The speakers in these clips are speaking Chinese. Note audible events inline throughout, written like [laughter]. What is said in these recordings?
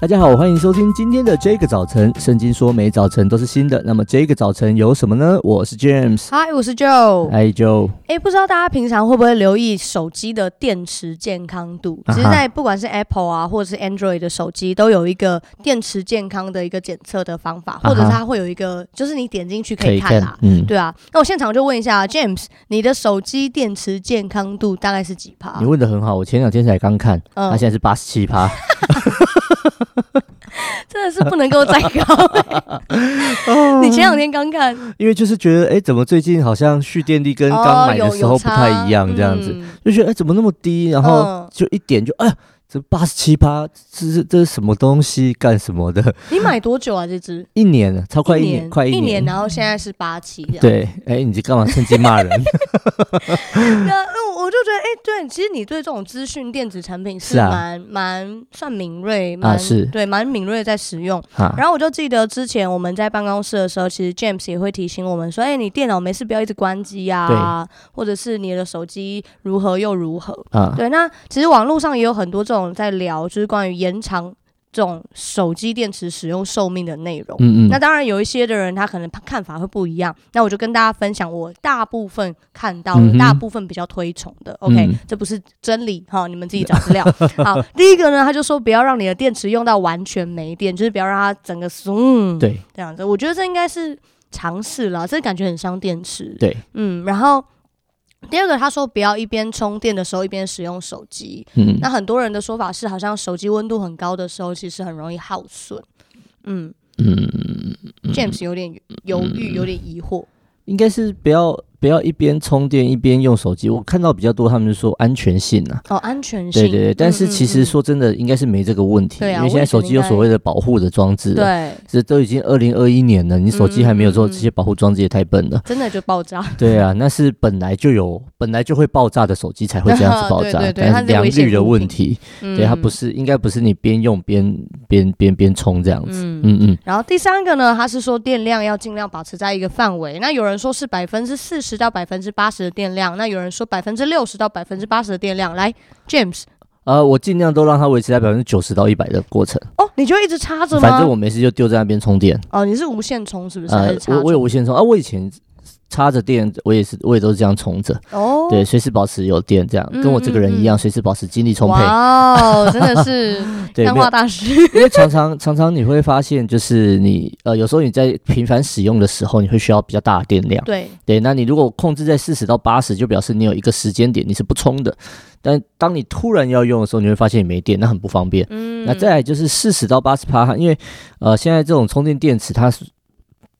大家好，欢迎收听今天的这个早晨。圣经说每早晨都是新的，那么这个早晨有什么呢？我是 James，嗨，我是 Joe，嗨 Joe。哎，不知道大家平常会不会留意手机的电池健康度？其实，在不管是 Apple 啊，或者是 Android 的手机，都有一个电池健康的一个检测的方法，或者是它会有一个，就是你点进去可以看啦。嗯，对啊。那我现场就问一下 James，你的手机电池健康度大概是几趴？你问的很好，我前两天才刚看，它现在是八十七趴。[laughs] [laughs] 真的是不能够再高，欸！[laughs] 你前两天刚看，因为就是觉得，哎，欸，怎么最近好像蓄电力跟刚买的时候不太一样，这样子，嗯，就觉得，哎，欸，怎么那么低？然后就一点就，哎呀。这八十七趴，这是这是什么东西？干什么的？你买多久啊？这只一年了，超快一年，一年快一年，然后现在是八七。对，哎，你这干嘛趁机骂人？[laughs] 那我我就觉得，哎，对，其实你对这种资讯电子产品是蛮、啊、蛮算敏锐，蛮、啊、是对，蛮敏锐在使用。啊、然后我就记得之前我们在办公室的时候，其实 James 也会提醒我们说，哎，你电脑没事不要一直关机啊，或者是你的手机如何又如何啊？对，那其实网络上也有很多这种。在聊就是关于延长这种手机电池使用寿命的内容。嗯嗯。那当然有一些的人他可能看法会不一样。那我就跟大家分享我大部分看到的，大部分比较推崇的。嗯、OK，这不是真理哈，你们自己找资料。好，第一个呢，他就说不要让你的电池用到完全没电，就是不要让它整个松。对，这样子，我觉得这应该是尝试了，这感觉很伤电池。对，嗯，然后。第二个，他说不要一边充电的时候一边使用手机。嗯，那很多人的说法是，好像手机温度很高的时候，其实很容易耗损。嗯嗯，James 有点犹豫，有点疑惑。应该是不要不要一边充电一边用手机。我看到比较多，他们就说安全性啊。哦，安全性。对对对，但是其实说真的，应该是没这个问题。因为现在手机有所谓的保护的装置。对。这都已经二零二一年了，你手机还没有做这些保护装置，也太笨了。真的就爆炸。对啊，那是本来就有本来就会爆炸的手机才会这样子 [laughs] 爆炸。对对对，它是良率的问题。对，它不是应该不是你边用边边边边充这样子。嗯嗯。然后第三个呢，它是说电量要尽量保持在一个范围。那有人说是百分之四十到百分之八十的电量，那有人说百分之六十到百分之八十的电量。来，James，呃，我尽量都让它维持在百分之九十到一百的过程。哦，你就一直插着吗？反正我没事就丢在那边充电。哦，你是无线充是不是？呃，我我有无线充啊，我以前。插着电，我也是，我也都是这样充着。哦，对，随时保持有电，这样跟我这个人一样，随时保持精力充沛。哦，[laughs] 真的是 [laughs] 电话大师。因为常常常常你会发现，就是你呃，有时候你在频繁使用的时候，你会需要比较大的电量。对对，那你如果控制在四十到八十，就表示你有一个时间点你是不充的。但当你突然要用的时候，你会发现你没电，那很不方便。嗯，那再来就是四十到八十帕，因为呃，现在这种充电电池它是。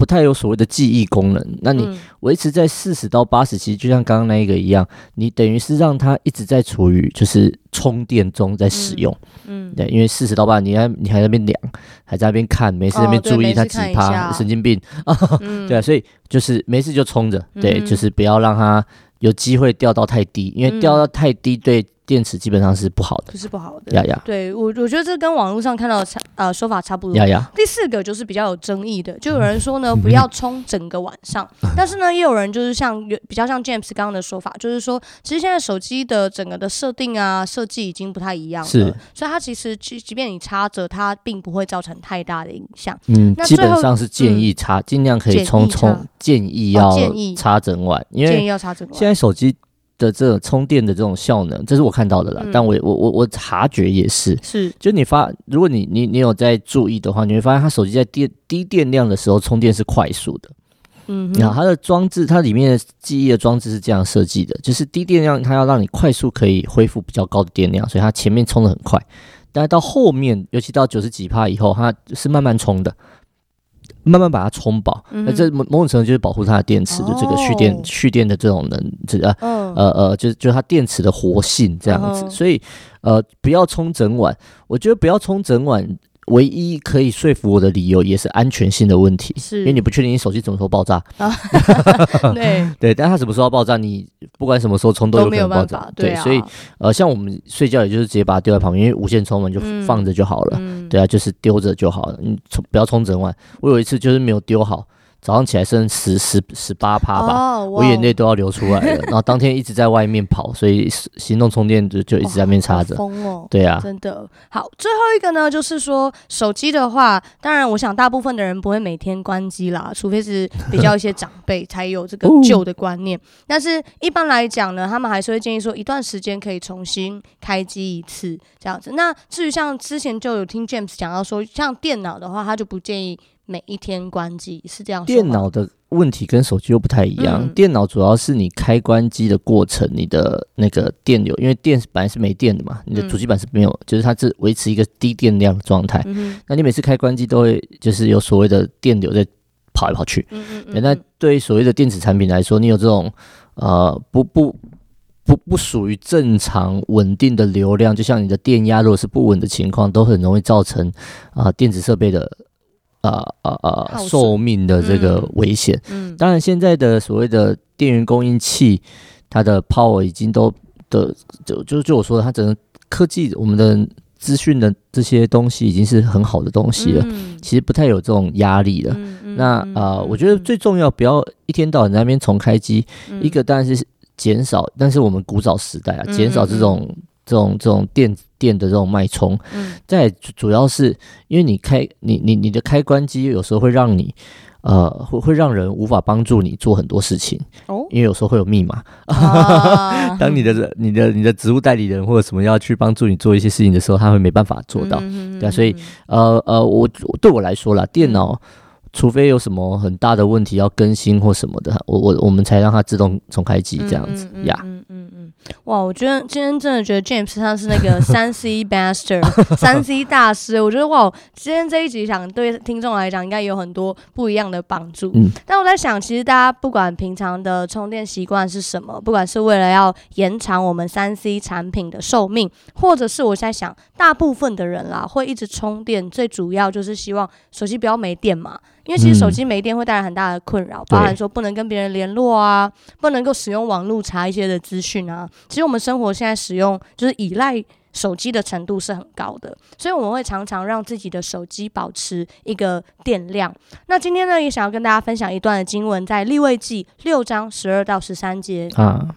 不太有所谓的记忆功能，那你维持在四十到八十，其实就像刚刚那一个一样，你等于是让它一直在处于就是充电中在使用，嗯，嗯。对，因为四十到八，你还你还在那边量，还在那边看，没事在那边注意它几趴，神经病。啊，嗯、[laughs] 对啊，所以就是没事就充着，对，嗯、就是不要让它有机会掉到太低，因为掉到太低对。电池基本上是不好的，不是不好的。呀呀，对我我觉得这跟网络上看到的差呃说法差不多。呀呀，第四个就是比较有争议的，就有人说呢，不要充整个晚上，[laughs] 但是呢，也有人就是像比较像 James 刚刚的说法，就是说其实现在手机的整个的设定啊设计已经不太一样了，是，所以它其实即即便你插着，它并不会造成太大的影响。嗯，基本上是建议插，尽量可以充充，建议要插整晚，因为建议要插整晚。现在手机。的这种充电的这种效能，这是我看到的啦。嗯、但我我我我察觉也是，是就你发，如果你你你有在注意的话，你会发现它手机在电低电量的时候充电是快速的。嗯哼，然后它的装置，它里面的记忆的装置是这样设计的，就是低电量它要让你快速可以恢复比较高的电量，所以它前面充的很快，但是到后面，尤其到九十几趴以后，它是慢慢充的。慢慢把它充饱，那这某某种程度就是保护它的电池就这个蓄电蓄电的这种能，这呃呃呃，就是就是它电池的活性这样子，所以呃不要充整晚，我觉得不要充整晚。唯一可以说服我的理由也是安全性的问题，是因为你不确定你手机什么时候爆炸。[laughs] 对对，但它什么时候爆炸，你不管什么时候充都有可能爆炸。对，所以呃，像我们睡觉，也就是直接把它丢在旁边，因为无线充嘛，就放着就好了。对啊，就是丢着就好了，你充不要充整晚。我有一次就是没有丢好，早上起来剩十十十八趴吧，oh, wow. 我眼泪都要流出来了。然后当天一直在外面跑，所以行动充电就就一直在那边插着。疯哦！对啊，真的好。最后一个呢，就是说手机的话，当然我想大部分的人不会每天关机啦，除非是比较一些长辈 [laughs] 才有这个旧的观念。但是一般来讲呢，他们还是会建议说一段时间可以重新开机一次这样子。那至于像之前就有听 James 讲到说，像电脑的话，他就不建议。每一天关机是这样。电脑的问题跟手机又不太一样。嗯、电脑主要是你开关机的过程，你的那个电流，因为电本来是没电的嘛，你的主机板是没有，嗯、就是它是维持一个低电量的状态。嗯、那你每次开关机都会就是有所谓的电流在跑来跑去。那对于所谓的电子产品来说，你有这种呃不不不不属于正常稳定的流量，就像你的电压如果是不稳的情况，都很容易造成啊、呃、电子设备的。呃呃呃，寿命的这个危险。当然，现在的所谓的电源供应器，它的 power 已经都的就就就我说的，它整个科技，我们的资讯的这些东西已经是很好的东西了。嗯，其实不太有这种压力了。嗯嗯、那呃，嗯、我觉得最重要，不要一天到晚在那边重开机。嗯、一个当然是减少，但是我们古早时代啊，减少这种。嗯这种这种电电的这种脉冲，嗯，再主要是因为你开你你你的开关机有时候会让你呃会会让人无法帮助你做很多事情哦，因为有时候会有密码，啊、[laughs] 当你的你的你的职务代理人或者什么要去帮助你做一些事情的时候，他会没办法做到，嗯、对啊，所以呃呃，我对我来说啦，电脑。除非有什么很大的问题要更新或什么的，我我我们才让它自动重开机这样子呀。嗯嗯嗯，哇，我觉得今天真的觉得 James 他是那个三 C master，[laughs] 三 C 大师。我觉得哇，今天这一集想对听众来讲应该有很多不一样的帮助。嗯，但我在想，其实大家不管平常的充电习惯是什么，不管是为了要延长我们三 C 产品的寿命，或者是我在想，大部分的人啦会一直充电，最主要就是希望手机不要没电嘛。因为其实手机没电会带来很大的困扰，嗯、包含说不能跟别人联络啊，不能够使用网络查一些的资讯啊。其实我们生活现在使用就是依赖手机的程度是很高的，所以我们会常常让自己的手机保持一个电量。那今天呢，也想要跟大家分享一段的经文，在利未记六章十二到十三节啊。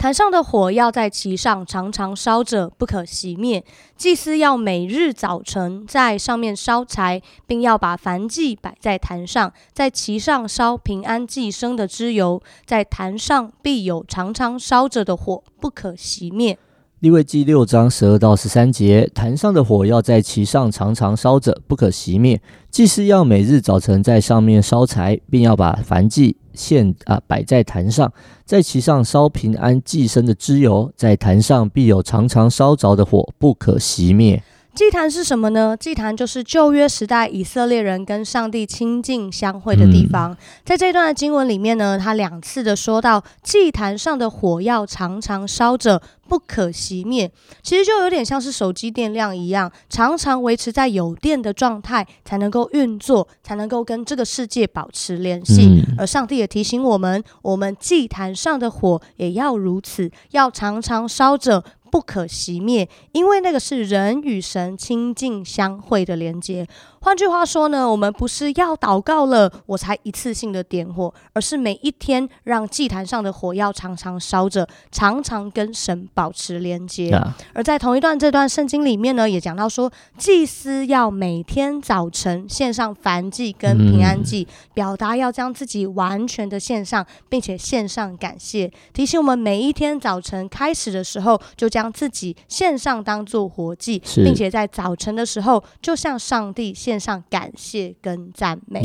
坛上的火要在其上常常烧着，不可熄灭。祭司要每日早晨在上面烧柴，并要把燔祭摆在坛上，在其上烧平安祭生的脂油。在坛上必有常常烧着的火，不可熄灭。立位记六章十二到十三节，坛上的火要在其上常常烧着，不可熄灭。祭司要每日早晨在上面烧柴，并要把燔祭。献啊，摆在坛上，在其上烧平安祭生的脂油，在坛上必有常常烧着的火，不可熄灭。祭坛是什么呢？祭坛就是旧约时代以色列人跟上帝亲近相会的地方。嗯、在这段的经文里面呢，他两次的说到祭坛上的火要常常烧着，不可熄灭。其实就有点像是手机电量一样，常常维持在有电的状态，才能够运作，才能够跟这个世界保持联系。嗯、而上帝也提醒我们，我们祭坛上的火也要如此，要常常烧着。不可熄灭，因为那个是人与神亲近相会的连接。换句话说呢，我们不是要祷告了，我才一次性的点火，而是每一天让祭坛上的火要常常烧着，常常跟神保持连接。Yeah. 而在同一段这段圣经里面呢，也讲到说，祭司要每天早晨献上燔祭跟平安祭，嗯、表达要将自己完全的献上，并且献上感谢，提醒我们每一天早晨开始的时候，就将自己献上当做活祭，并且在早晨的时候就向上帝献。献上感谢跟赞美。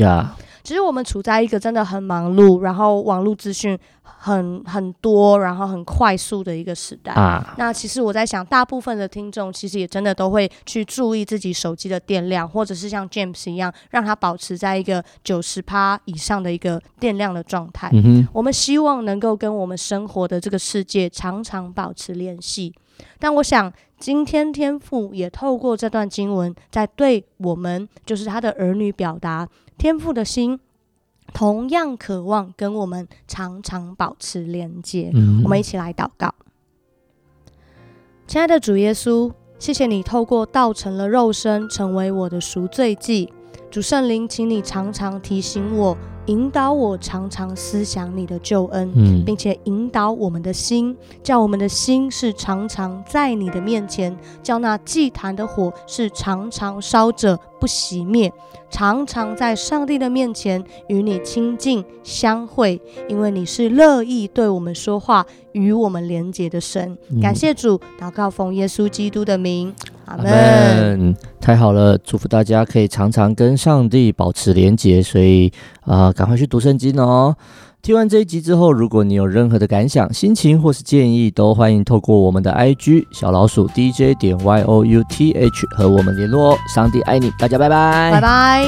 其实我们处在一个真的很忙碌，然后网络资讯很很多，然后很快速的一个时代。啊，那其实我在想，大部分的听众其实也真的都会去注意自己手机的电量，或者是像 James 一样，让它保持在一个九十趴以上的一个电量的状态。我们希望能够跟我们生活的这个世界常常保持联系。但我想，今天天父也透过这段经文，在对我们，就是他的儿女表达，天父的心同样渴望跟我们常常保持连接。嗯、我们一起来祷告，亲爱的主耶稣，谢谢你透过道成了肉身，成为我的赎罪祭。主圣灵，请你常常提醒我。引导我常常思想你的救恩，嗯，并且引导我们的心，叫我们的心是常常在你的面前，叫那祭坛的火是常常烧着不熄灭，常常在上帝的面前与你亲近相会，因为你是乐意对我们说话、与我们连结的神。嗯、感谢主，祷告奉耶稣基督的名，阿门。太好了，祝福大家可以常常跟上帝保持连结，所以啊，呃、赶快去读圣经哦。听完这一集之后，如果你有任何的感想、心情或是建议，都欢迎透过我们的 IG 小老鼠 DJ 点 Y O U T H 和我们联络哦。上帝爱你，大家拜拜，拜拜。